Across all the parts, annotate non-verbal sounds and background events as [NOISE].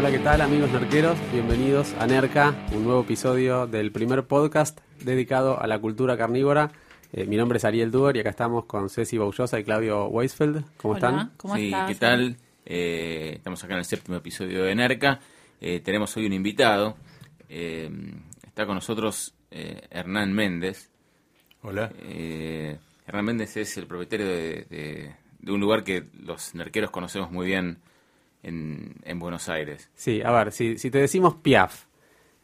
Hola, ¿qué tal amigos nerqueros? Bienvenidos a Nerca, un nuevo episodio del primer podcast dedicado a la cultura carnívora. Eh, mi nombre es Ariel Duer y acá estamos con Ceci Baullosa y Claudio Weisfeld. ¿Cómo Hola, están? ¿Cómo sí, estás? ¿qué tal? Eh, estamos acá en el séptimo episodio de NERCA. Eh, tenemos hoy un invitado. Eh, está con nosotros eh, Hernán Méndez. Hola. Eh, Hernán Méndez es el propietario de, de- de un lugar que los nerqueros conocemos muy bien en, en Buenos Aires. Sí, a ver, si, te decimos Piaf,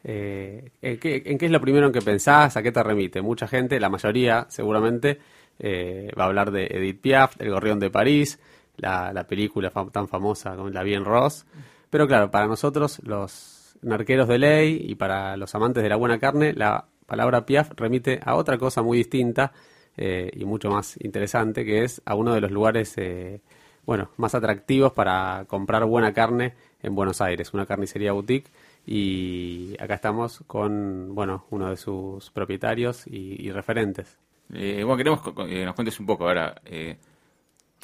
eh, ¿en, qué, en qué es lo primero en que pensás? ¿A qué te remite? Mucha gente, la mayoría seguramente, eh, va a hablar de Edith Piaf, El Gorrión de París, la, la película tan famosa como La Bien Ross. Pero claro, para nosotros, los narqueros de ley y para los amantes de la buena carne, la palabra Piaf remite a otra cosa muy distinta eh, y mucho más interesante, que es a uno de los lugares eh, bueno, más atractivos para comprar buena carne en Buenos Aires, una carnicería boutique. Y acá estamos con, bueno, uno de sus propietarios y, referentes. Eh, bueno, queremos que nos cuentes un poco ahora. eh,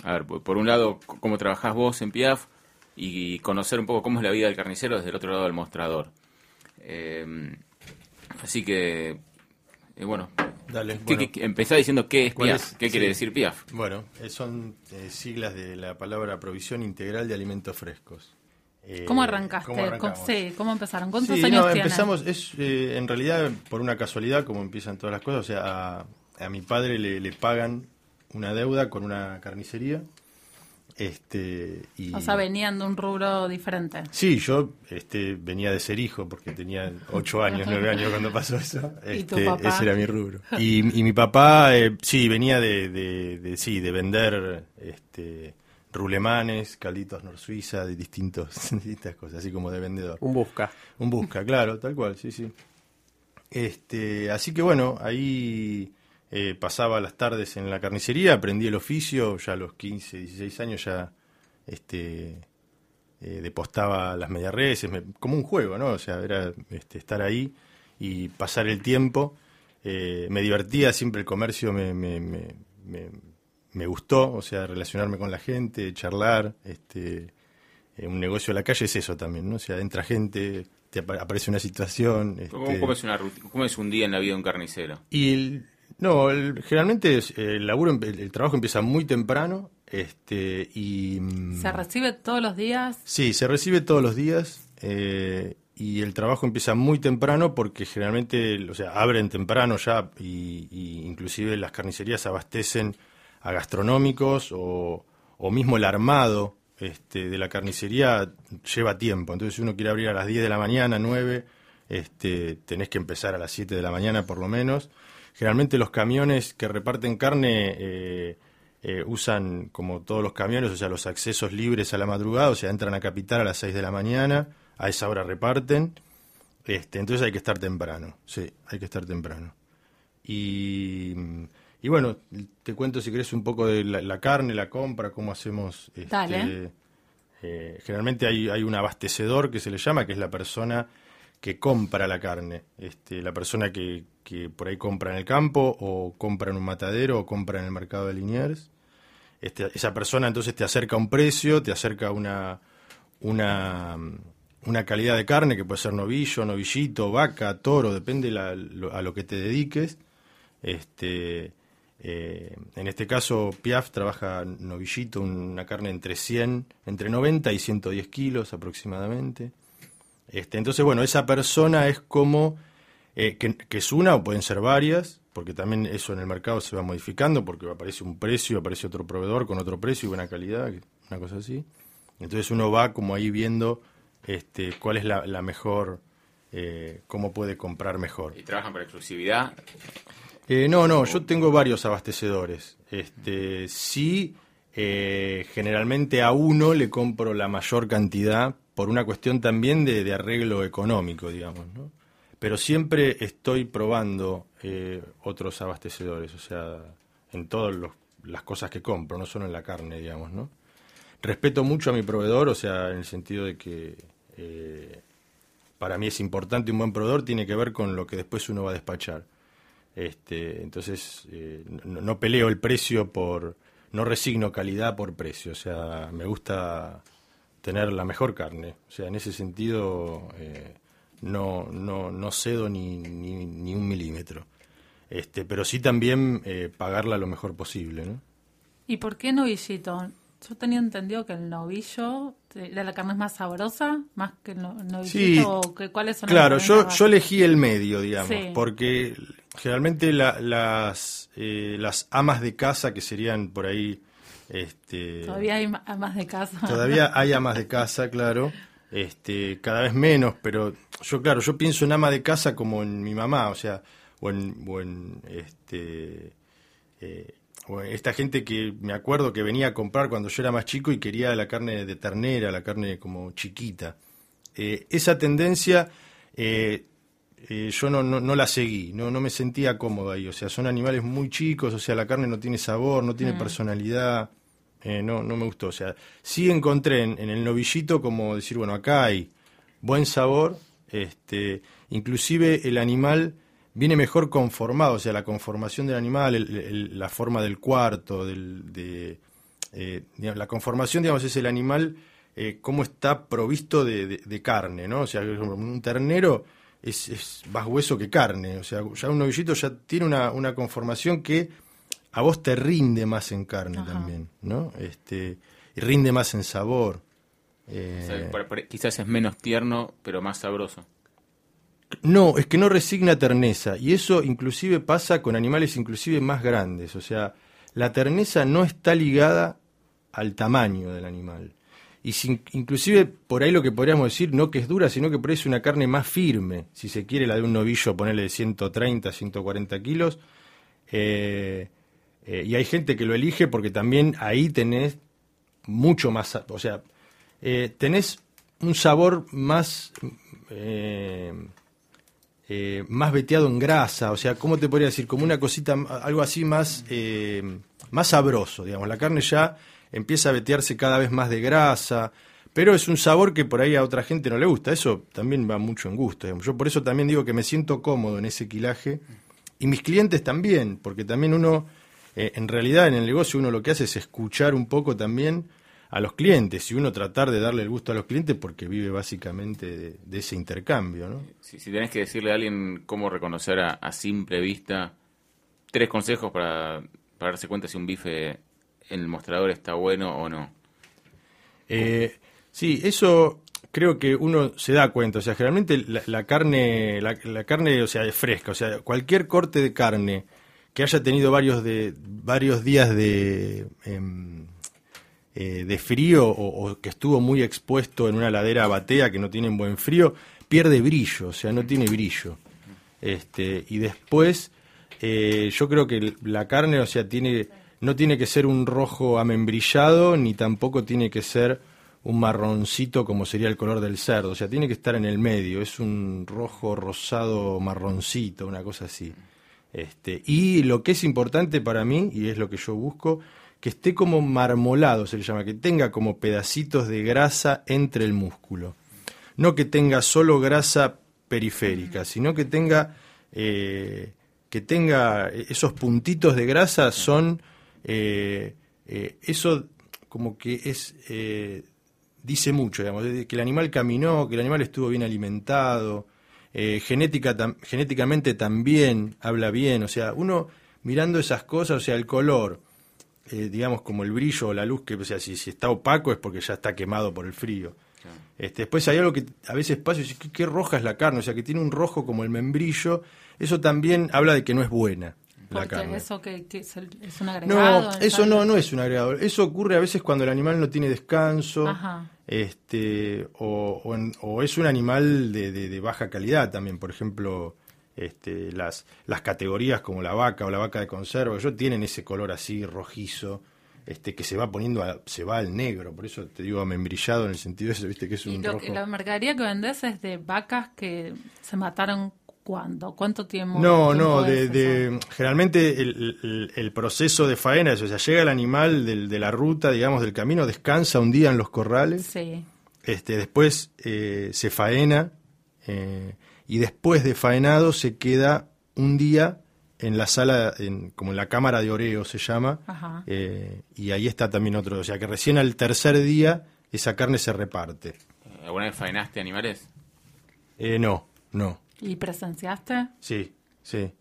a ver, por un lado, cómo trabajás vos en Piaf y conocer un poco cómo es la vida del carnicero desde el otro lado del mostrador. Eh, así que, eh, bueno, Dale. ¿qué- bueno, qué- empezá diciendo qué es ¿cuál Piaf, es? qué quiere decir Piaf. bueno, eh, son eh, siglas de la palabra provisión integral de alimentos frescos. Eh, ¿Cómo arrancaste? ¿Cómo? ¿Cómo, sí, ¿cómo empezaron? ¿Cuántos Sí, años no, empezamos, es eh, en realidad por una casualidad, como empiezan todas las cosas, o sea, a, a mi padre le, le pagan una deuda con una carnicería. Este, y, O sea, venían de un rubro diferente. Sí, yo este, venía de ser hijo porque tenía ocho años, nueve años cuando pasó eso. [LAUGHS] ¿Y tu Este, papá? Ese era mi rubro. [LAUGHS] Y, y mi papá, eh, sí, venía de, de, de- sí, de vender este, rulemanes, calditos nor suiza, de distintos, [LAUGHS] distintas cosas, así como de vendedor. Un busca. Un busca, claro, tal cual, sí, sí. Este, así que bueno, ahí eh, pasaba las tardes en la carnicería, aprendí el oficio, ya a los 15, 16 años ya este, eh, depostaba las mediarreses, me- como un juego, ¿no? O sea, era este, estar ahí y pasar el tiempo. Eh, me divertía, siempre el comercio me, me, me, me- me gustó, o sea, relacionarme con la gente, charlar, este, eh, un negocio a la calle es eso también, ¿no? O sea, entra gente, te apa- aparece una situación. ¿Cómo, este, cómo es una cómo es un día en la vida de un carnicero? y el- no, el- generalmente es, el laburo, el, trabajo empieza muy temprano, este, y mm, ¿Se recibe todos los días? sí, se recibe todos los días eh, y el trabajo empieza muy temprano porque generalmente, o sea, abren temprano ya y, y inclusive las carnicerías abastecen a gastronómicos o, o mismo el armado este, de la carnicería lleva tiempo. Entonces, si uno quiere abrir a las 10 de la mañana, 9, este, tenés que empezar a las 7 de la mañana por lo menos. Generalmente los camiones que reparten carne eh, eh, usan, como todos los camiones, o sea, los accesos libres a la madrugada, o sea, entran a Capital a las 6 de la mañana, a esa hora reparten. Este, entonces hay que estar temprano, sí, hay que estar temprano. Y, y bueno, te cuento si querés un poco de la, la carne, la compra, cómo hacemos. Este, Dale. eh, generalmente hay, hay un abastecedor que se le llama, que es la persona que compra la carne. Este, la persona que, por ahí compra en el campo, o compra en un matadero, o compra en el mercado de Liniers. Este, esa persona entonces te acerca un precio, te acerca una, una, calidad de carne que puede ser novillo, novillito, vaca, toro, depende a lo que te dediques. Este, Eh, en este caso, Piaf trabaja novillito, una carne entre 100, entre 90 y 110 kilos aproximadamente. Este, entonces, bueno, esa persona es como, eh, que, que es una o pueden ser varias, porque también eso en el mercado se va modificando, porque aparece un precio, aparece otro proveedor con otro precio y buena calidad, una cosa así. Entonces uno va como ahí viendo este, cuál es la, la mejor, eh, cómo puede comprar mejor. ¿Y trabajan por exclusividad? Eh, no, no, yo tengo varios abastecedores. Este, sí, eh, generalmente a uno le compro la mayor cantidad por una cuestión también de, arreglo económico, digamos, ¿no? Pero siempre estoy probando eh, otros abastecedores, o sea, en todas las cosas que compro, no solo en la carne, digamos, ¿no? Respeto mucho a mi proveedor, o sea, en el sentido de que eh, para mí es importante un buen proveedor, tiene que ver con lo que después uno va a despachar. Este, entonces, eh, no peleo el precio por, no resigno calidad por precio, o sea, me gusta tener la mejor carne, o sea, en ese sentido eh, no, no, no cedo ni, ni, ni un milímetro. Este, pero sí también eh, pagarla lo mejor posible, ¿no? ¿Y por qué novillito? Yo tenía entendido que el novillo la carne más sabrosa, más que el no- novillito. Sí, o que, ¿Cuáles son Claro, yo, yo elegí el medio, digamos, Sí. porque generalmente la- las, eh, las amas de casa, que serían por ahí... Este, Todavía hay ma- más de casa. Todavía [LAUGHS] hay amas de casa, claro. Este, cada vez menos, pero yo, claro, yo pienso en ama de casa como en mi mamá, o sea, o en, o en, este, eh, o en esta gente que me acuerdo que venía a comprar cuando yo era más chico y quería la carne de ternera, la carne como chiquita. Eh, esa tendencia eh, eh, yo no, no, no la seguí, no, no me sentía cómodo ahí, o sea, son animales muy chicos, o sea, la carne no tiene sabor, no tiene personalidad, eh, no, no me gustó, o sea, sí encontré en, en el novillito como decir, bueno, acá hay buen sabor, este, inclusive el animal viene mejor conformado, o sea, la conformación del animal, el- el- la forma del cuarto, del, de, eh, digamos, la conformación, digamos, es el animal, eh, cómo está provisto de, de- de carne, ¿no? O sea, un ternero es, es más hueso que carne, o sea, ya un novillito ya tiene una, una conformación que a vos te rinde más en carne Ajá. también, ¿no? Este, y rinde más en sabor. O sea, Eh, por- por- quizás es menos tierno, pero más sabroso. No, es que no resigna terneza. Y eso inclusive pasa con animales inclusive más grandes. O sea, la terneza no está ligada al tamaño del animal. Y sin- inclusive por ahí lo que podríamos decir, no que es dura, sino que por ahí es una carne más firme. Si se quiere la de un novillo, ponerle de 130, 140 kilos. Eh, eh, y hay gente que lo elige porque también ahí tenés mucho más, o sea, eh, tenés un sabor más... eh, eh, más veteado en grasa, o sea, ¿cómo te podría decir? Como una cosita, algo así más, más sabroso, digamos. La carne ya empieza a vetearse cada vez más de grasa, pero es un sabor que por ahí a otra gente no le gusta. Eso también va mucho en gusto. Yo por eso también digo que me siento cómodo en ese quilaje y mis clientes también, porque también uno, eh, en realidad en el negocio uno lo que hace es escuchar un poco también a los clientes y uno tratar de darle el gusto a los clientes porque vive básicamente de, ese intercambio, ¿no? Si, si tenés que decirle a alguien cómo reconocer a, a simple vista, tres consejos para, para darse cuenta si un bife el mostrador está bueno o no. Eh, sí, eso creo que uno se da cuenta. O sea, generalmente la, carne, la, carne, o sea, es fresca. O sea, cualquier corte de carne que haya tenido varios de varios días de em, eh, de frío o, que estuvo muy expuesto en una ladera batea que no tiene buen frío, pierde brillo, o sea, no tiene brillo. Este, y después, eh, yo creo que la carne, o sea, tiene, no tiene que ser un rojo amembrillado, ni tampoco tiene que ser un marroncito como sería el color del cerdo, o sea, tiene que estar en el medio, es un rojo rosado marroncito, una cosa así. Este, y lo que es importante para mí, y es lo que yo busco, que esté como marmolado, se le llama, que tenga como pedacitos de grasa entre el músculo. No que tenga solo grasa periférica, sino que tenga, eh, que tenga esos puntitos de grasa son, eh, eh, eso como que es, eh, dice mucho, digamos, que el animal caminó, que el animal estuvo bien alimentado, eh, genética, tam- genéticamente también habla bien, o sea, uno mirando esas cosas, o sea, el color, digamos como el brillo o la luz, que o sea, si, si está opaco es porque ya está quemado por el frío. Este, después hay algo que a veces pasa y dice, ¿qué, qué roja es la carne, o sea, que tiene un rojo como el membrillo, eso también habla de que no es buena la Porque carne. eso que, que es, el- es un agregado. No, eso no, no es un agregado. Eso ocurre a veces cuando el animal no tiene descanso, Ajá. este, o, o en- o es un animal de, de- de baja calidad también. Por ejemplo, este, las, las categorías como la vaca o la vaca de conserva, ellos tienen ese color así rojizo, este, que se va poniendo, a- se va al negro. Por eso te digo membrillado en el sentido ese, viste que es Y un lo rojo. la mercadería que vendés es de vacas que se mataron cuándo, cuánto tiempo. No, tiempo no, de, de- generalmente el, el- el proceso de faena, es, o sea, llega el animal del- de la ruta, digamos, del camino, descansa un día en los corrales, Sí. este, después eh, se faena eh, y después de faenado se queda un día en la sala, en- como en la cámara de oreo se llama, Ajá. eh, y ahí está también otro, o sea que recién al tercer día esa carne se reparte. ¿Alguna vez faenaste animales? Eh, no, no. ¿Y presenciaste? Sí, sí.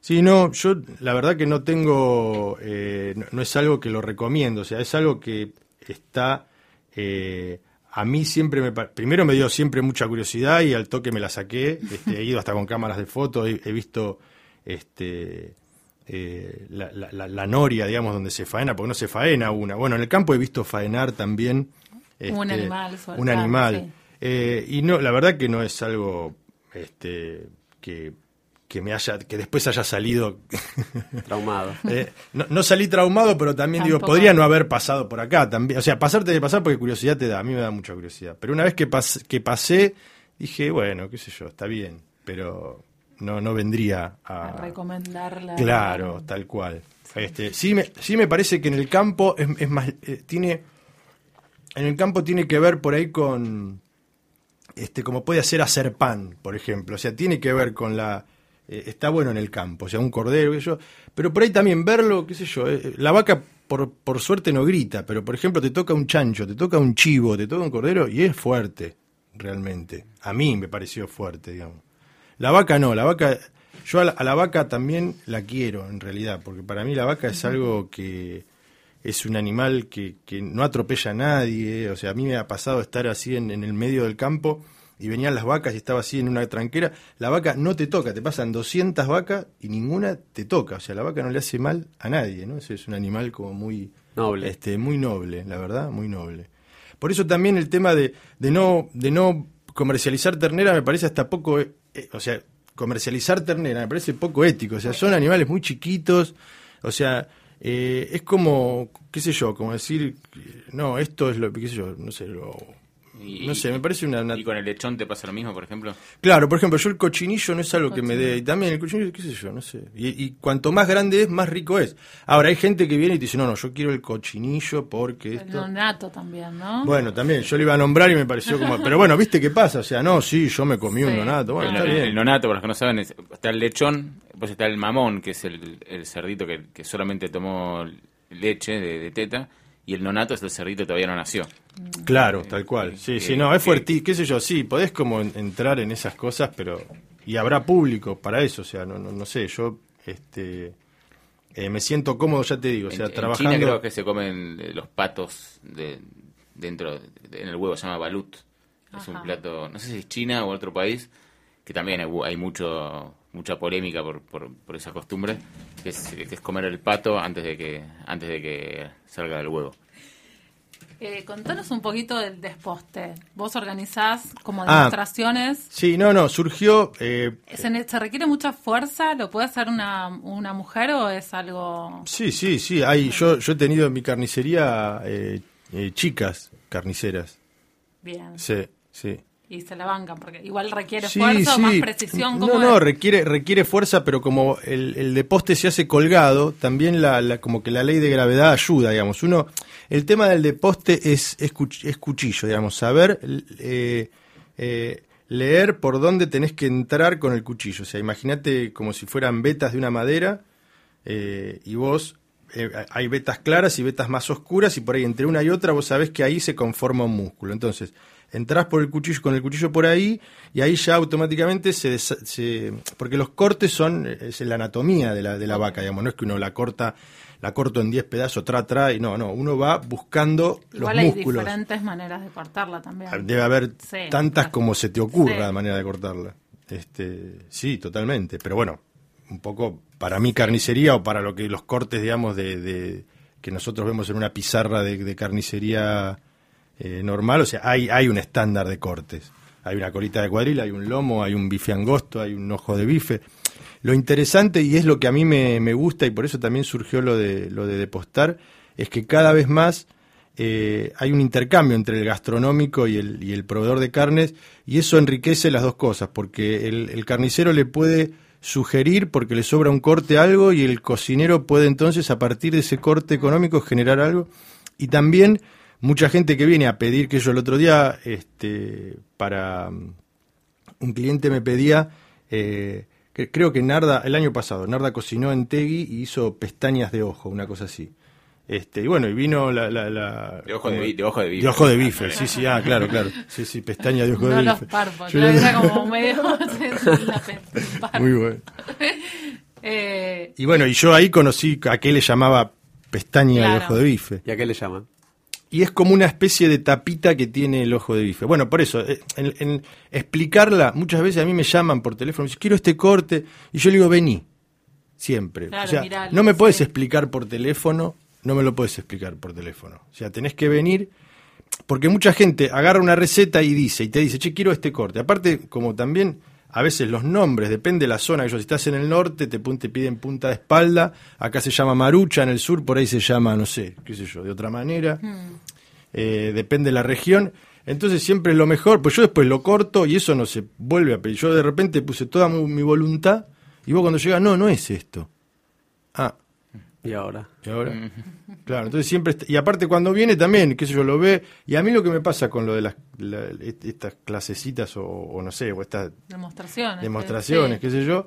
Sí, no, yo la verdad que no tengo, eh, no, no es algo que lo recomiendo, o sea, es algo que está, eh, a mí siempre me, primero me dio siempre mucha curiosidad y al toque me la saqué, este, he ido hasta con cámaras de fotos, he, he visto este, eh, la, la- la- la noria, digamos, donde se faena, porque no se faena una. Bueno, en el campo he visto faenar también. Un este, animal, Un animal. sí. Y no, la verdad que no es algo este, que, que me haya, que después haya salido. Traumado. [LAUGHS] eh, no, no salí traumado, pero también digo, podría no haber pasado por acá también. O sea, pasarte de pasar porque curiosidad te da, a mí me da mucha curiosidad. Pero una vez que, pas- que pasé, dije, bueno, qué sé yo, está bien, pero no, no vendría A a, recomendarla. Claro, tal cual. Este, sí, me, sí me parece que en el campo es, es más, eh, tiene, en el campo tiene que ver por ahí con, este, como puede hacer hacer pan, por ejemplo. O sea, tiene que ver con la, eh, está bueno en el campo, o sea, un cordero, qué sé yo, pero por ahí también verlo, qué sé yo, eh, la vaca por, por suerte no grita, pero por ejemplo te toca un chancho, te toca un chivo, te toca un cordero y es fuerte, realmente. A mí me pareció fuerte, digamos. La vaca no, la vaca, yo a la, a la vaca también la quiero en realidad, porque para mí la vaca es algo que es un animal que, que no atropella a nadie, o sea, a mí me ha pasado estar así en, en el medio del campo y venían las vacas y estaba así en una tranquera, la vaca no te toca, te pasan 200 vacas y ninguna te toca, o sea, la vaca no le hace mal a nadie, ¿no? Ese es un animal como muy Noble. este, muy noble, la verdad, muy noble. Por eso también el tema de, de no de no comercializar ternera me parece hasta poco, eh, eh, o sea, comercializar ternera me parece poco ético, o sea, son animales muy chiquitos, o sea, eh, es como, qué sé yo, como decir, no, esto es lo, qué sé yo, no sé, lo, Y- no sé, me parece una, una- ¿Y con el lechón te pasa lo mismo, por ejemplo? Claro, por ejemplo, yo el cochinillo no es algo que me dé. Y también el cochinillo, qué sé yo, no sé. Y, y cuanto más grande es, más rico es. Ahora, hay gente que viene y te dice, no, no, yo quiero el cochinillo porque El esto. nonato también, ¿no? Bueno, también, yo le iba a nombrar y me pareció como. Pero bueno, ¿viste qué pasa? O sea, no, sí, yo me comí un Sí. donato. Bueno, el, está el- bien. el nonato, para los que no saben, es- está el lechón, después está el mamón, que es el, el cerdito que, que solamente tomó leche de, de teta, y el nonato es el cerdito que todavía no nació. Claro, tal cual. Sí, que- sí, no, es que- fuerte, qué sé yo, sí, podés como en- entrar en esas cosas, pero. Y habrá público para eso, o sea, no, no, no sé, yo. este eh, Me siento cómodo, ya te digo, o sea, en, en trabajando. China creo que se comen eh, los patos de, dentro, de- en el huevo, se llama balut. Es un plato, no sé si es China o otro país, que también hay, hay mucho mucha polémica por, por, por esa costumbre, que es, que es comer el pato antes de que antes de que salga del huevo. Eh, contanos un poquito del desposte. Vos organizás como Ah. demostraciones. Sí, no, no, surgió. eh, ¿Se, ne- se requiere mucha fuerza? ¿Lo puede hacer una, una mujer o es algo...? Sí, sí, sí. Hay, yo, yo he tenido en mi carnicería eh, eh, chicas carniceras. Bien. Sí, sí. Y se la bancan, porque igual requiere Sí, fuerza o más sí. precisión. No, ¿cómo no, es? requiere, requiere fuerza, pero como el, el de poste se hace colgado, también la, la- como que la ley de gravedad ayuda, digamos. Uno, el tema del de poste es, es, cuch- es cuchillo, digamos, saber eh, eh, leer por dónde tenés que entrar con el cuchillo. O sea, imagínate como si fueran vetas de una madera eh, y vos hay vetas claras y vetas más oscuras y por ahí entre una y otra vos sabés que ahí se conforma un músculo. Entonces, entrás por el cuchillo, con el cuchillo por ahí, y ahí ya automáticamente se, se- porque los cortes son, es la anatomía de la, de la vaca, digamos, no es que uno la corta, la corto en 10 pedazos, tra, tra, y no, no, uno va buscando Igual los hay músculos. diferentes maneras de cortarla también. Debe haber Sí, tantas como se te ocurra Sí. la manera de cortarla. Este, sí, totalmente. Pero bueno, un poco para mi carnicería o para lo que los cortes, digamos, de, de- que nosotros vemos en una pizarra de, de carnicería eh, normal, o sea, hay, hay un estándar de cortes. Hay una colita de cuadril, hay un lomo, hay un bife angosto, hay un ojo de bife. Lo interesante, y es lo que a mí me, me gusta, y por eso también surgió lo de, lo de depostar, es que cada vez más eh, hay un intercambio entre el gastronómico y el, y el proveedor de carnes, y eso enriquece las dos cosas, porque el, el carnicero le puede sugerir porque le sobra un corte algo y el cocinero puede entonces a partir de ese corte económico generar algo y también mucha gente que viene a pedir que yo el otro día este para mm, un cliente me pedía eh, que creo que Narda el año pasado Narda cocinó en Tegui y hizo pestañas de ojo una cosa así. Este y bueno y vino la, la, la- De ojo de bi- de ojo de bife. de ojo de bife sí sí ah claro claro. Sí sí pestaña de ojo no de los bife párpados, Yo era como medio [LAUGHS] muy bueno. [LAUGHS] Eh, y bueno y yo ahí conocí a qué le llamaba pestaña de ojo de bife. ¿Y a qué le llaman? Y es como una especie de tapita que tiene el ojo de bife. Bueno, por eso, eh, en, en explicarla, muchas veces a mí me llaman por teléfono y dicen, quiero este corte, y yo le digo, vení, siempre. Claro, o sea, no me puedes sí. explicar por teléfono, no me lo puedes explicar por teléfono. O sea, tenés que venir, porque mucha gente agarra una receta y dice, y te dice, che, quiero este corte. Aparte, como también a veces los nombres, depende de la zona, si estás en el norte, te, te piden punta de espalda, acá se llama marucha, en el sur por ahí se llama, no sé, qué sé yo, de otra manera eh, depende de la región. Entonces siempre es lo mejor, pues yo después lo corto y eso no se vuelve a pedir. Yo de repente puse toda mi, mi voluntad y vos cuando llega, no, no es esto. Ah, ¿Y ahora? ¿y ahora? Claro, entonces siempre, y aparte cuando viene también, qué sé yo, lo ve, y a mí lo que me pasa con lo de las, la- est- estas clasecitas o, o no sé, o estas demostraciones. demostraciones, sí. qué sé yo,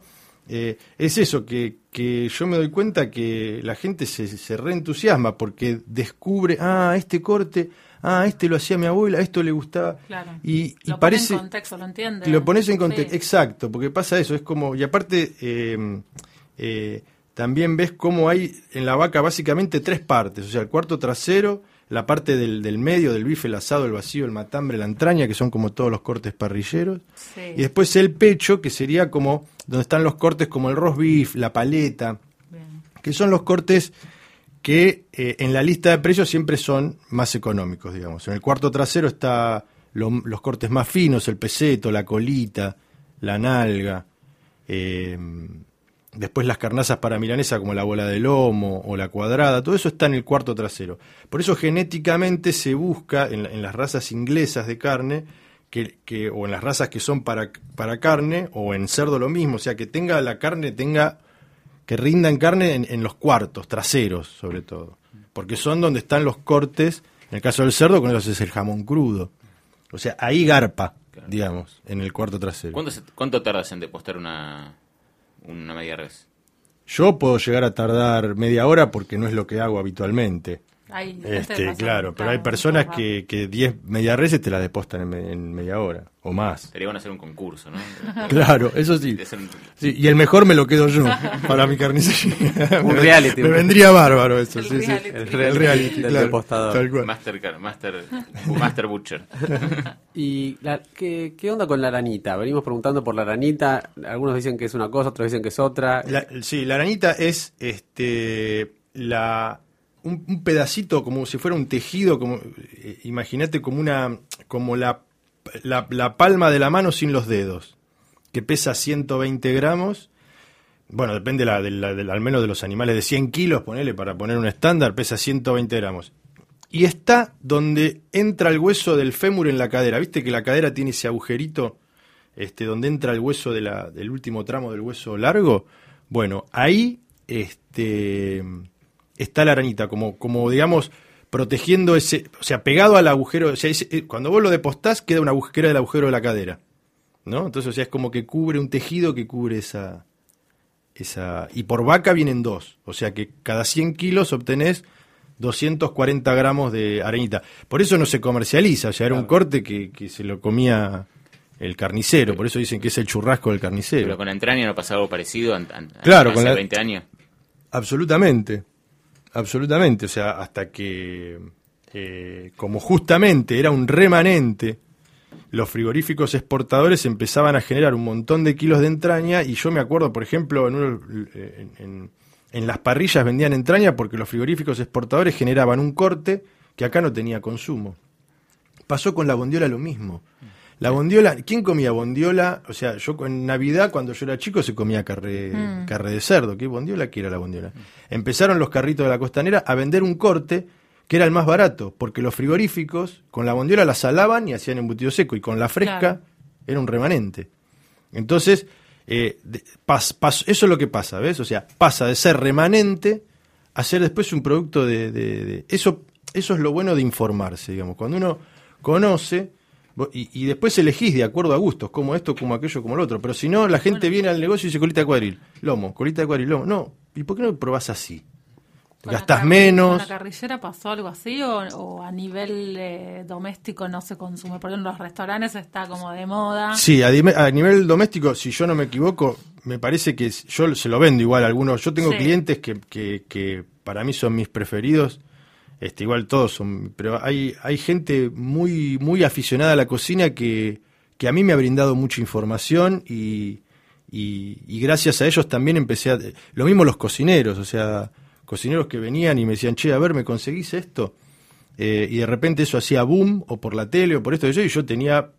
eh, es eso, que, que yo me doy cuenta que la gente se, se reentusiasma porque descubre, ah, este corte, ah, este lo hacía mi abuela, esto le gustaba. Claro. Y, y Lo pone parece... en contexto, lo entiende. que lo pones en contexto, Sí. exacto, porque pasa eso, es como, y aparte, eh, eh, también ves cómo hay en la vaca básicamente tres partes, o sea, el cuarto trasero, la parte del, del medio, del bife, el asado, el vacío, el matambre, la entraña, que son como todos los cortes parrilleros, Sí. y después el pecho, que sería como donde están los cortes como el roast beef, la paleta, Bien. que son los cortes que eh, en la lista de precios siempre son más económicos, digamos. En el cuarto trasero está lo- los cortes más finos, el peseto, la colita, la nalga, eh, después las carnazas para milanesa como la bola de lomo o la cuadrada, todo eso está en el cuarto trasero. Por eso genéticamente se busca en, la- en las razas inglesas de carne, que, que- o en las razas que son para, para carne, o en cerdo lo mismo, o sea, que tenga la carne, tenga que rindan carne en, en los cuartos, traseros sobre todo, porque son donde están los cortes, en el caso del cerdo, con eso es el jamón crudo. O sea, ahí garpa, digamos, en el cuarto trasero. ¿Cuánto, se- ¿Cuánto tardas en depostar una, una media res? Yo puedo llegar a tardar media hora porque no es lo que hago habitualmente. Hay Este, claro, pero hay personas que, que 10 media reses te las depostan en, me- en media hora o más. Sería bueno hacer un concurso, ¿no? [LAUGHS] Claro, eso sí. Sí, y el mejor me lo quedo yo para mi carnicería. [LAUGHS] Un Me- reality. Me vendría bárbaro eso, El sí, sí. reality. El El reality, del claro, depostador. tal cual. Master, car- master, master Butcher. [LAUGHS] ¿Y la- qué, qué onda con la aranita? Venimos preguntando por la aranita. Algunos dicen que es una cosa, otros dicen que es otra. La- sí, la arañita es este la un, pedacito como si fuera un tejido, como eh, imagínate como una como la, la, palma de la mano sin los dedos, que pesa 120 gramos. Bueno, depende la, de al menos de los animales de 100 kilos, ponele para poner un estándar, pesa 120 gramos. Y está donde entra el hueso del fémur en la cadera. ¿Viste que la cadera tiene ese agujerito este, donde entra el hueso del último tramo del hueso largo? Bueno, ahí este, está la arañita, como, como digamos, protegiendo ese, o sea, pegado al agujero. O sea, ese- eh, cuando vos lo depostás, queda una agujera del agujero de la cadera. ¿No? Entonces, o sea, es como que cubre un tejido que cubre esa. esa y por vaca vienen dos. O sea que cada 100 kilos obtenés 240 gramos de arenita. Por eso no se comercializa, o sea, era un corte que, que se lo comía el carnicero, por eso dicen que es el churrasco del carnicero. Pero con entraña no pasa algo parecido an- an- Claro, hace con la- 20 años. Absolutamente, absolutamente. O sea, hasta que, eh, como justamente era un remanente, los frigoríficos exportadores empezaban a generar un montón de kilos de entraña y yo me acuerdo, por ejemplo, en, en- en las parrillas vendían entraña porque los frigoríficos exportadores generaban un corte que acá no tenía consumo. Pasó con la bondiola lo mismo. La bondiola, ¿quién comía bondiola? O sea, yo en Navidad, cuando yo era chico, se comía carre, carre de cerdo. ¿Qué bondiola? ¿Qué era la bondiola? Empezaron los carritos de la costanera a vender un corte que era el más barato, porque los frigoríficos con la bondiola la salaban y hacían embutido seco, y con la fresca Claro. era un remanente. Entonces, eh, de- pas- pas- eso es lo que pasa, ¿ves? O sea, pasa de ser remanente a ser después un producto de... de- de- eso, eso es lo bueno de informarse, digamos. Cuando uno conoce y, y después elegís de acuerdo a gustos, como esto, como aquello, como lo otro. Pero si no, la gente viene al negocio y dice colita de cuadril, lomo, colita de cuadril, lomo. No, ¿y por qué no probás así? ¿Con la Gastás menos. ¿Con la carrillera pasó algo así o, o a nivel eh, doméstico no se consume? Porque en los restaurantes está como de moda. Sí, a, nivel doméstico, si yo no me equivoco, me parece que yo se lo vendo igual a algunos. Yo tengo Sí. clientes que, que, que para mí son mis preferidos. Este, igual todos son, pero hay, hay gente muy, muy aficionada a la cocina que, que a mí me ha brindado mucha información y, y, gracias a ellos también empecé a... Lo mismo los cocineros, o sea, cocineros que venían y me decían, che, a ver, ¿me conseguís esto? Eh, y de repente eso hacía boom, o por la tele, o por esto y eso, y yo tenía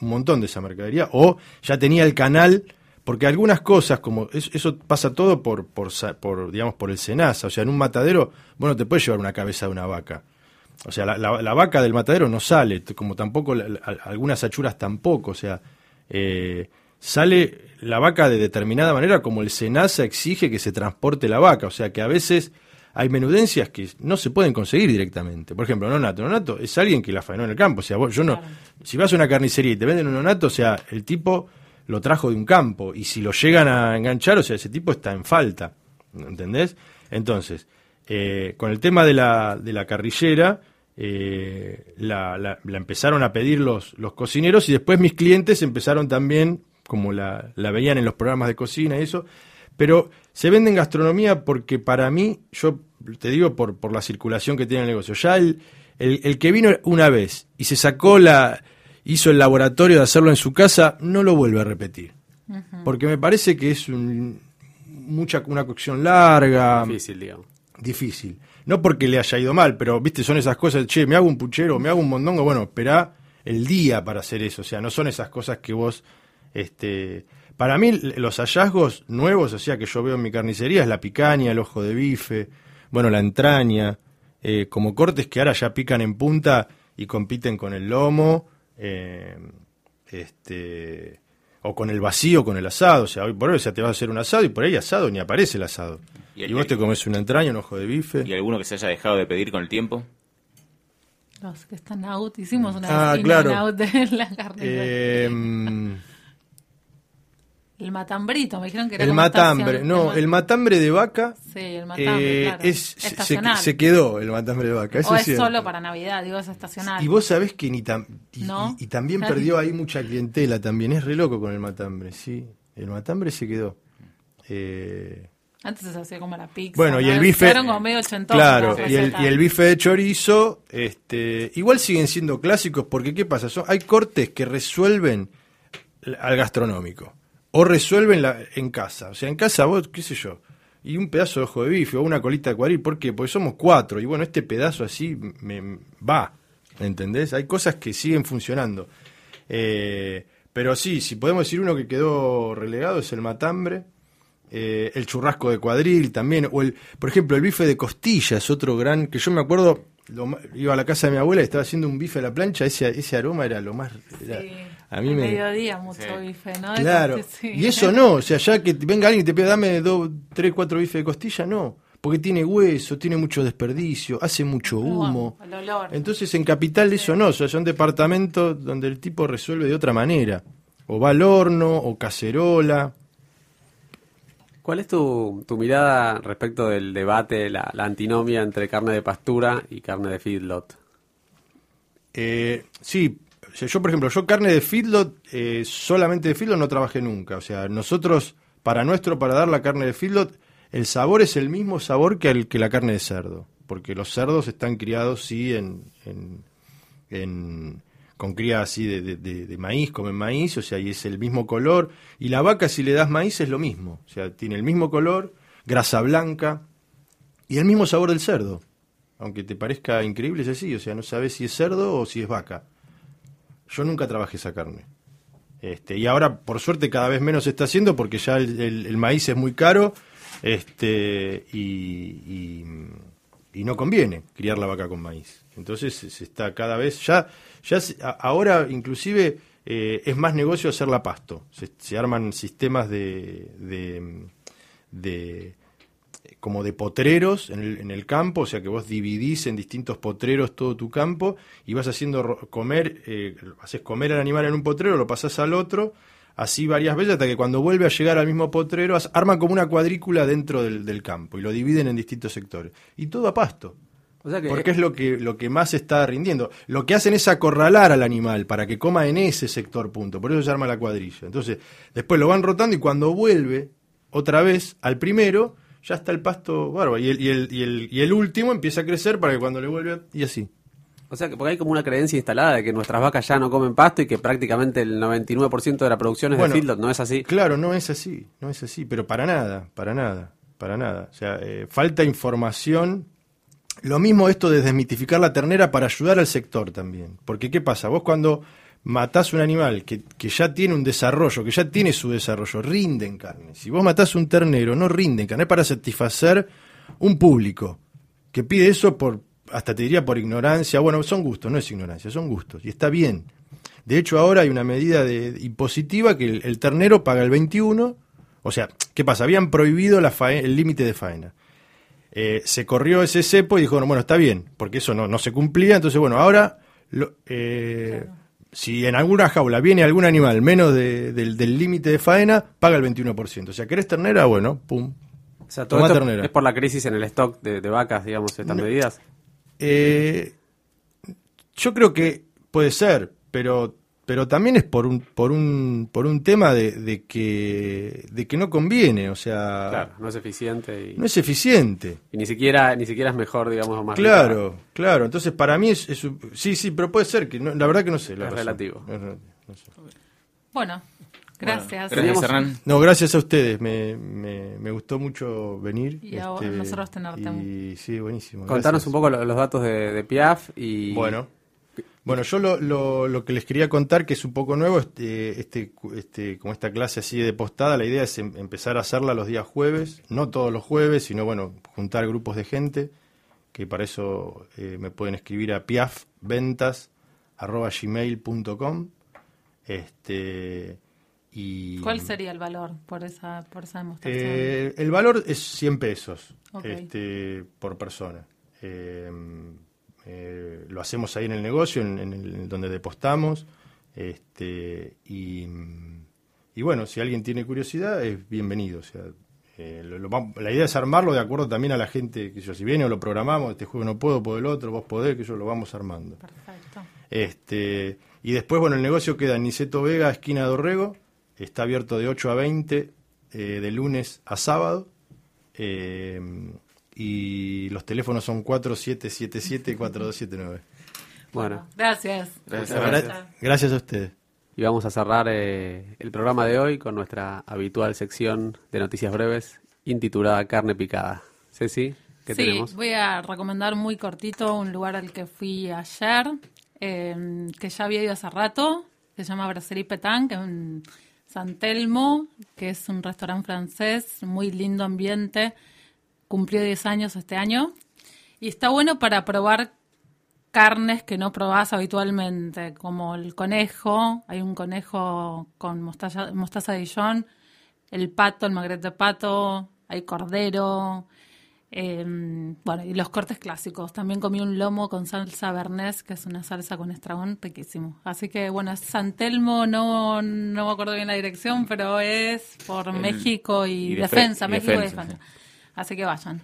un montón de esa mercadería, o ya tenía el canal, porque algunas cosas, como es- eso pasa todo por, por, por, digamos, por el cenaza, o sea, en un matadero, bueno, te puedes llevar una cabeza de una vaca. O sea, la, la- la vaca del matadero no sale, como tampoco la- algunas achuras tampoco, o sea, eh, sale la vaca de determinada manera como el SENASA exige que se transporte la vaca, o sea que a veces hay menudencias que no se pueden conseguir directamente. Por ejemplo, nonato, nonato es alguien que la faenó en el campo, o sea, vos- yo no, si vas a una carnicería y te venden un nonato, o sea, el tipo lo trajo de un campo y si lo llegan a enganchar, o sea, ese tipo está en falta, ¿entendés? Entonces, eh, con el tema de la, de la carrillera, eh, la, la- empezaron a pedir los, los cocineros y después mis clientes empezaron también, como la, la veían en los programas de cocina y eso, pero se vende en gastronomía porque para mí, yo te digo por, por la circulación que tiene el negocio, ya el, el que vino una vez y se sacó la, hizo el laboratorio de hacerlo en su casa, no lo vuelve a repetir. Porque me parece que es un, mucha, una cocción larga Difícil, digamos. difícil. No porque le haya ido mal, pero viste, son esas cosas, che, me hago un puchero, me hago un mondongo, bueno, esperá el día para hacer eso, o sea, no son esas cosas que vos, este, para mí los hallazgos nuevos, o sea, que yo veo en mi carnicería es la picaña, el ojo de bife, bueno, la entraña, eh, como cortes que ahora ya pican en punta y compiten con el lomo, eh, este, o con el vacío, con el asado, o sea, hoy por hoy o sea, te vas a hacer un asado y por ahí asado ni aparece el asado. Y vos te comes una entraña, un ojo de bife. ¿Y alguno que se haya dejado de pedir con el tiempo? Los que están out, hicimos una Ah, claro. out de la carne. Eh, el matambrito, me dijeron que era el como matambre, estación- no, el matambre de vaca Sí, el matambre, eh, claro. es, se- quedó el matambre de vaca. eso o es solo para Navidad, digo, es estacional. Y vos sabés que ni tam- y, ¿No? y- y también perdió ahí mucha clientela también. Es re loco con el matambre, sí. El matambre se quedó. Eh, Antes se hacía como la pizza. Bueno, y el bife. Como medio Claro, y el, y el bife de chorizo, este, igual siguen siendo clásicos porque ¿qué pasa? Son, hay cortes que resuelven al gastronómico o resuelven la, en casa. O sea, en casa vos, qué sé yo, y un pedazo de ojo de bife o una colita de cuadril, ¿por qué? Porque somos cuatro y bueno, este pedazo así me, va, ¿entendés? Hay cosas que siguen funcionando. Eh, pero sí, si podemos decir uno que quedó relegado es el matambre. Eh, el churrasco de cuadril también, o el, por ejemplo, el bife de costilla es otro gran, que yo me acuerdo, lo iba a la casa de mi abuela y estaba haciendo un bife a la plancha, ese, ese aroma era lo más... era- Sí, a mí al me... mediodía mucho Sí. bife, ¿no? De Claro, sí. y eso no, o sea, ya que venga alguien y te pida, dame dos, tres, cuatro bifes de costilla, no, porque tiene hueso, tiene mucho desperdicio, hace mucho humo. El olor. Entonces en Capital eso no, o sea, son departamentos donde el tipo resuelve de otra manera. O va al horno, o cacerola. ¿Cuál es tu, tu mirada respecto del debate, la, la antinomia entre carne de pastura y carne de feedlot? Eh, sí, yo por ejemplo, yo carne de feedlot, eh, solamente de feedlot no trabajé nunca. O sea, nosotros, para nuestro, para dar la carne de feedlot, el sabor es el mismo sabor que, el, que la carne de cerdo. Porque los cerdos están criados, sí, en, con cría así de, de- de- de maíz, comen maíz, o sea, y es el mismo color. Y la vaca, si le das maíz, es lo mismo. O sea, tiene el mismo color, grasa blanca y el mismo sabor del cerdo. Aunque te parezca increíble, es así. O sea, no sabes si es cerdo o si es vaca. Yo nunca trabajé esa carne. Este, y ahora, por suerte, cada vez menos se está haciendo porque ya el, maíz es muy caro este, y, no conviene criar la vaca con maíz. Entonces se está cada vez, ya, ya ahora inclusive eh, es más negocio hacerla pasto. Se, arman sistemas de, de- como de potreros en el, en el campo, o sea que vos dividís en distintos potreros todo tu campo y vas haciendo comer, eh, haces comer al animal en un potrero, lo pasás al otro, así varias veces hasta que cuando vuelve a llegar al mismo potrero, arman como una cuadrícula dentro del, del campo y lo dividen en distintos sectores. Y todo a pasto. O sea que Porque es lo que, lo que más está rindiendo. Lo que hacen es acorralar al animal para que coma en ese sector punto. Por eso se arma la cuadrilla. Entonces, después lo van rotando y cuando vuelve otra vez al primero, ya está el pasto bárbaro. Y el, y el, y el, y el último empieza a crecer para que cuando le vuelve... a- Y así. O sea, que porque hay como una creencia instalada de que nuestras vacas ya no comen pasto y que prácticamente el 99% de la producción es Bueno, de feedlot, ¿no es así? Claro, no es así, no es así, pero para nada, para nada, para nada. O sea, eh, falta información. Lo mismo esto de desmitificar la ternera para ayudar al sector también. Porque ¿qué pasa? Vos cuando matás un animal que, que ya tiene un desarrollo, que ya tiene su desarrollo, rinde en carne. Si vos matás un ternero, no rinde en carne, es para satisfacer un público que pide eso por, hasta te diría por ignorancia. Bueno, son gustos, no es ignorancia, son gustos. Y está bien. De hecho, ahora hay una medida impositiva que el, ternero paga el 21. O sea, ¿qué pasa? Habían prohibido la fae- el límite de faena. Eh, se corrió ese cepo y dijo, bueno, está bien, porque eso no, no se cumplía. Entonces, bueno, ahora, eh, si en alguna jaula viene algún animal menos de- del, del límite de faena, paga el 21%. O sea, ¿querés ternera? Bueno, pum. O sea, todo Tomá esto ternera. es por la crisis en el stock de, de vacas, digamos, estas medidas. Eh, yo creo que puede ser, pero pero también es por un por un por un tema de, de que de que no conviene, o sea, Claro, no es eficiente y, no es eficiente. y ni siquiera ni siquiera es mejor, digamos, o más rica. Claro, claro. Entonces para mí es, es un- sí sí, pero puede ser que no- la verdad que no sé. la Es razón. relativo. No sé. Bueno, gracias. Gracias, Hernán. No, gracias a ustedes. Me, me, me gustó mucho venir. este, Y a vos- nosotros tenerte. Y sí, buenísimo. Contanos gracias. un poco lo- los datos de, de Piaf y... Bueno, bueno, yo lo, lo, lo que les quería contar, que es un poco nuevo, este, este, este, como esta clase así de postada, la idea es em- empezar a hacerla los días jueves, no todos los jueves, sino bueno, juntar grupos de gente, que para eso eh, me pueden escribir a piafventas.gmail.com este, y ¿Cuál sería el valor por esa, por esa demostración? eh, el valor es 100 pesos este, por persona. Eh, eh, lo hacemos ahí en el negocio, en, en el- en donde depostamos. Este, y, y bueno, si alguien tiene curiosidad, es bienvenido. O sea, eh, lo- la idea es armarlo de acuerdo también a la gente, que yo, si viene o lo programamos, este juego no puedo, puedo el otro, vos podés, que yo lo vamos armando. Perfecto. Este, y después, bueno, el negocio queda en Niceto Vega, esquina Dorrego. Está abierto de 8 a 20, eh, de lunes a sábado. Eh, y los teléfonos son 4777-4279. [LAUGHS] Bueno, Gracias. Gracias, Gra- gracias. Gracias a ustedes. y vamos a cerrar eh, el programa de hoy con nuestra habitual sección de noticias breves intitulada Carne Picada. Ceci, ¿qué sí, tenemos? voy a recomendar muy cortito un lugar al que fui ayer, eh, que ya había ido hace rato, se llama Brasserie Petanque, en San Telmo, que es un restaurante francés, muy lindo ambiente, cumplió 10 años este año, y está bueno para probar carnes que no probás habitualmente, como el conejo, hay un conejo con mostaza, mostaza de Dijon, el pato, el magret de pato, hay cordero, Eh, bueno, y los cortes clásicos. También comí un lomo con salsa bernés, que es una salsa con estragón riquísimo. Así que, bueno, es San Telmo, no, no me acuerdo bien la dirección, pero es por El- México y, y defe- defensa, y México y defensa, defensa. Así que vayan.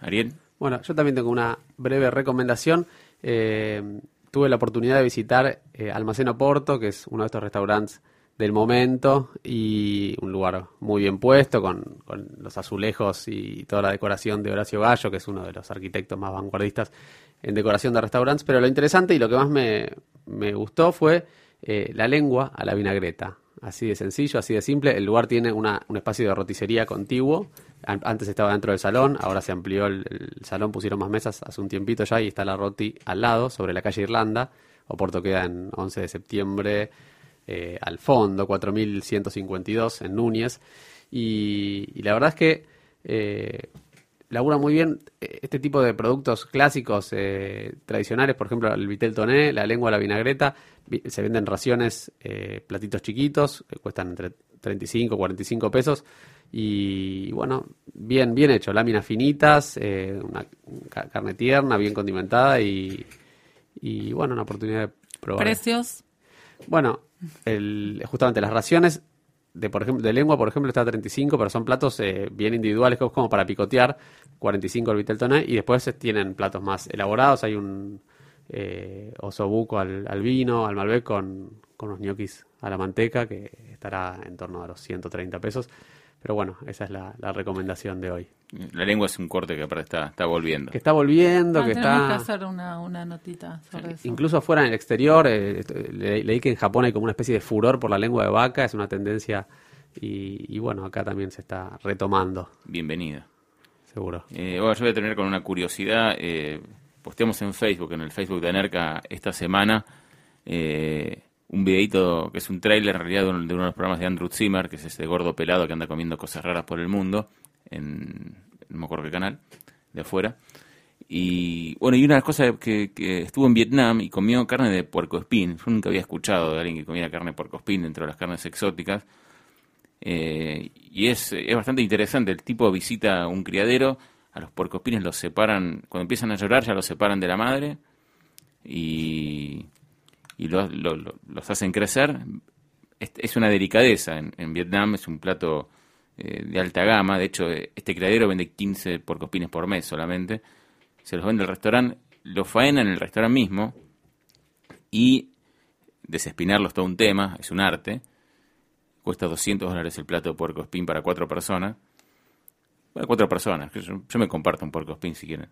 Ariel. Bueno, yo también tengo una breve recomendación. Eh, tuve la oportunidad de visitar eh, Almacén Oporto, que es uno de estos restaurantes del momento y un lugar muy bien puesto con, con los azulejos y toda la decoración de Horacio Gallo, que es uno de los arquitectos más vanguardistas en decoración de restaurantes. Pero lo interesante y lo que más me, me gustó fue eh, la lengua a la vinagreta. Así de sencillo, así de simple. El lugar tiene una, un espacio de roticería contiguo. An- Antes estaba dentro del salón, ahora se amplió el, salón, pusieron más mesas hace un tiempito ya y está la roti al lado, sobre la calle Irlanda. Oporto queda en 11 de septiembre, eh, al fondo, 4152 en Núñez. Y, y la verdad es que eh, labura muy bien eh, este tipo de productos clásicos eh, tradicionales, por ejemplo, el vitel toné, la lengua la vinagreta, vi- se venden raciones, eh, platitos chiquitos, que cuestan entre 35 y 45 pesos. Y bueno, bien, bien hecho, láminas finitas, eh, una ca- carne tierna, bien condimentada y, y bueno, una oportunidad de probar. Precios. Bueno, el, justamente las raciones de por ejemplo de lengua, por ejemplo, está a 35, pero son platos eh, bien individuales, como para picotear, 45 el vitel toné, y después eh, tienen platos más elaborados, hay un eh, osobuco al, al vino, al malbec con, con unos ñoquis a la manteca, que estará en torno a los 130 pesos. Pero bueno, esa es la, la recomendación de hoy. La lengua es un corte que aparte está, está volviendo. Que está volviendo, Ah, que tenemos que está... hacer una, una notita sobre eso. Incluso afuera en el exterior, eh, le- leí que en Japón hay como una especie de furor por la lengua de vaca, es una tendencia y, y bueno, acá también se está retomando, Bienvenida. seguro. Eh, bueno, yo voy a terminar con una curiosidad. Eh, posteamos en Facebook, en el Facebook de Anerca, esta semana, eh, un videito que es un tráiler en realidad de uno, de los programas de Andrew Zimmer, que es ese gordo pelado que anda comiendo cosas raras por el mundo, en no me acuerdo qué canal, de afuera. Y bueno, y una de las cosas que, que estuvo en Vietnam y comió carne de puercoespín. Yo nunca había escuchado de alguien que comiera carne de puercoespín dentro de las carnes exóticas. Eh, y es, es bastante interesante. El tipo visita un criadero, a los puercoespines los separan, cuando empiezan a llorar ya los separan de la madre y, y lo- lo- los hacen crecer. Es, una delicadeza. En, Vietnam es un plato eh, de alta gama. De hecho, este criadero vende 15 puercoespines por mes solamente. Se los vende al restaurante, los faena en el restaurante mismo y desespinarlos todo un tema, es un arte. Cuesta 200 dólares el plato de puerco para cuatro personas. Bueno, cuatro personas. Yo, yo me comparto un puerco espín si quieren.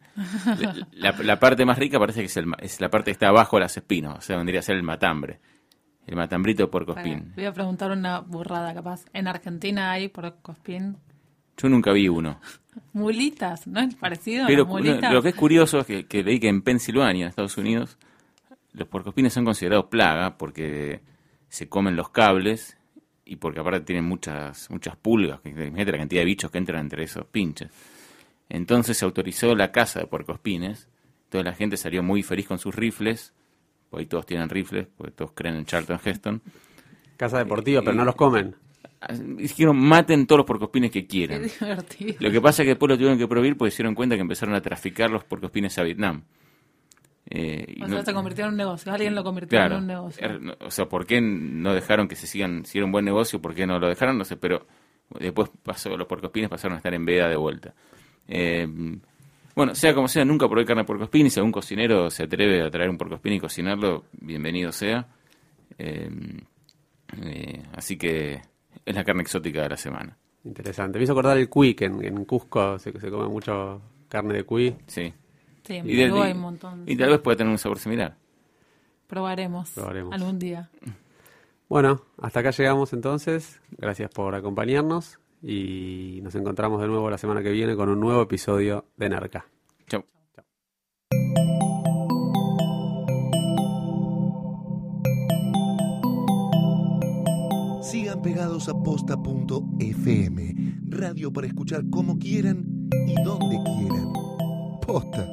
La, la- la parte más rica parece que es, el es la parte que está abajo de las espinas. O sea, vendría a ser el matambre. El matambrito Para- espín. voy a preguntar una burrada capaz. En Argentina hay por cospín Yo nunca vi uno. [LAUGHS] mulitas, ¿no es parecido a Pero las mulitas? lo que es curioso es que, que leí que en Pensilvania, en Estados Unidos, los puercoespines son considerados plaga porque se comen los cables y porque aparte tienen muchas muchas pulgas, que imagínate la cantidad de bichos que entran entre esos pinches. Entonces se autorizó la caza de puercoespines, toda la gente salió muy feliz con sus rifles, porque ahí todos tienen rifles, porque todos creen en Charlton Heston. Casa deportiva, pero no los comen. Ah, Dijeron, maten todos los puercoespines que [LAUGHS] Qué quieran. divertido. Lo que pasa es que después lo tuvieron que prohibir porque se dieron cuenta que empezaron a traficar los puercoespines a Vietnam. Eh, y O no- sea, se convirtió en un negocio. Alguien lo convirtió claro, en un negocio. er- no- o sea, ¿por qué no dejaron que se sigan, si era un buen negocio, por qué no lo dejaron? No sé, pero después pasó, los puercoespines pasaron a estar en veda de vuelta. Eh, bueno, sea como sea, nunca probé carne de puercoespín y si algún cocinero se atreve a traer un puercoespín y cocinarlo, bienvenido sea. Eh, eh, así que es la carne exótica de la semana. Interesante. Me hizo acordar el cuy, que en, en Cusco se, se come mucho carne de cuy. Sí. Sí, en Y, de- Perú y- hay un montón. y tal vez pueda tener un sabor similar. Probaremos, Probaremos. algún día. Bueno, hasta acá llegamos entonces. Gracias por acompañarnos y nos encontramos de nuevo la semana que viene con un nuevo episodio de Narca. Chau. Sigan pegados a posta.fm, radio para escuchar como quieran y donde quieran. Posta.